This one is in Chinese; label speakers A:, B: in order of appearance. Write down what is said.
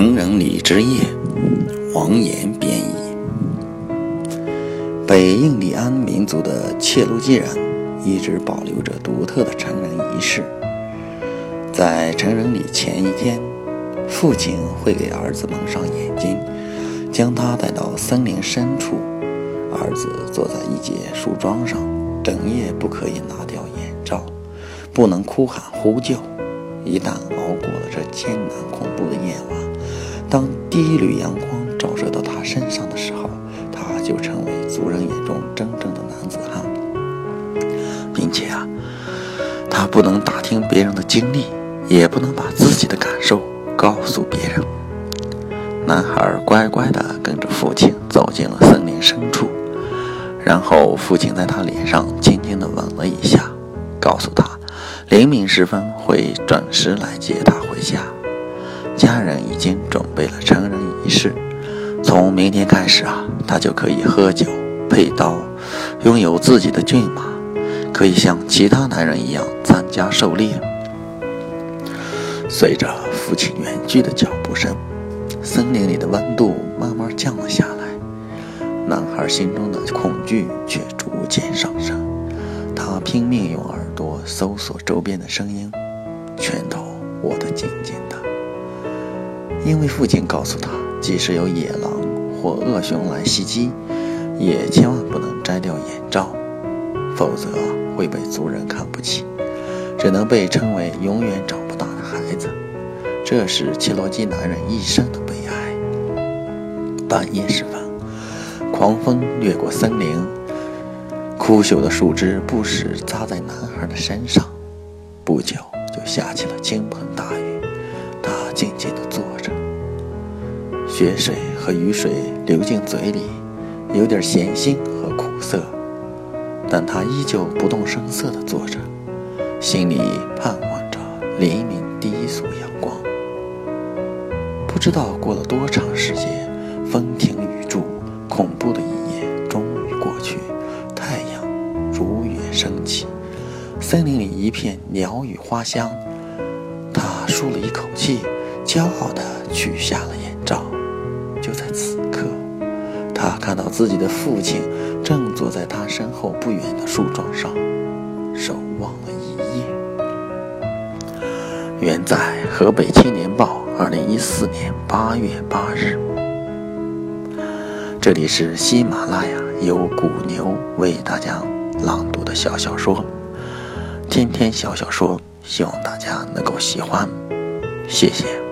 A: 成人礼之夜，王岩编译。北印第安民族的切罗基人一直保留着独特的成人仪式。在成人礼前一天，父亲会给儿子蒙上眼睛，将他带到森林深处。儿子坐在一节树桩上，整夜不可以拿掉眼罩，不能哭喊呼救。一旦熬过了这艰难恐怖的夜晚，当第一缕阳光照射到他身上的时候，他就成为族人眼中真正的男子汉，并且啊，他不能打听别人的经历，也不能把自己的感受告诉别人。男孩乖乖地跟着父亲走进了森林深处，然后父亲在他脸上轻轻地吻了一下，告诉他，黎明时分会准时来接他回家。家人已经准备了成人仪式，从明天开始啊，他就可以喝酒、配刀，拥有自己的骏马，可以像其他男人一样参加狩猎。随着父亲远去的脚步声，森林里的温度慢慢降了下来，男孩心中的恐惧却逐渐上升。他拼命用耳朵搜索周边的声音，拳头握得紧紧的。因为父亲告诉他，即使有野狼或恶熊来袭击，也千万不能摘掉眼罩，否则会被族人看不起，只能被称为永远长不大的孩子。这是切罗基男人一生的悲哀。半夜时分，狂风掠过森林，枯朽的树枝不时砸在男孩的身上。不久，就下起了倾盆大雨。他静静地坐着。雪水和雨水流进嘴里，有点咸腥和苦涩，但他依旧不动声色地坐着，心里盼望着黎明第一束阳光。不知道过了多长时间，森林里一片鸟语花香。他舒了一口气，骄傲地取下了眼罩。就在此刻，他看到自己的父亲正坐在他身后不远的树桩上，守望了一夜。原在《河北青年报》二零一四年八月八日。这里是喜马拉雅由古牛为大家朗读的小小说，今天小小说，希望大家能够喜欢，谢谢。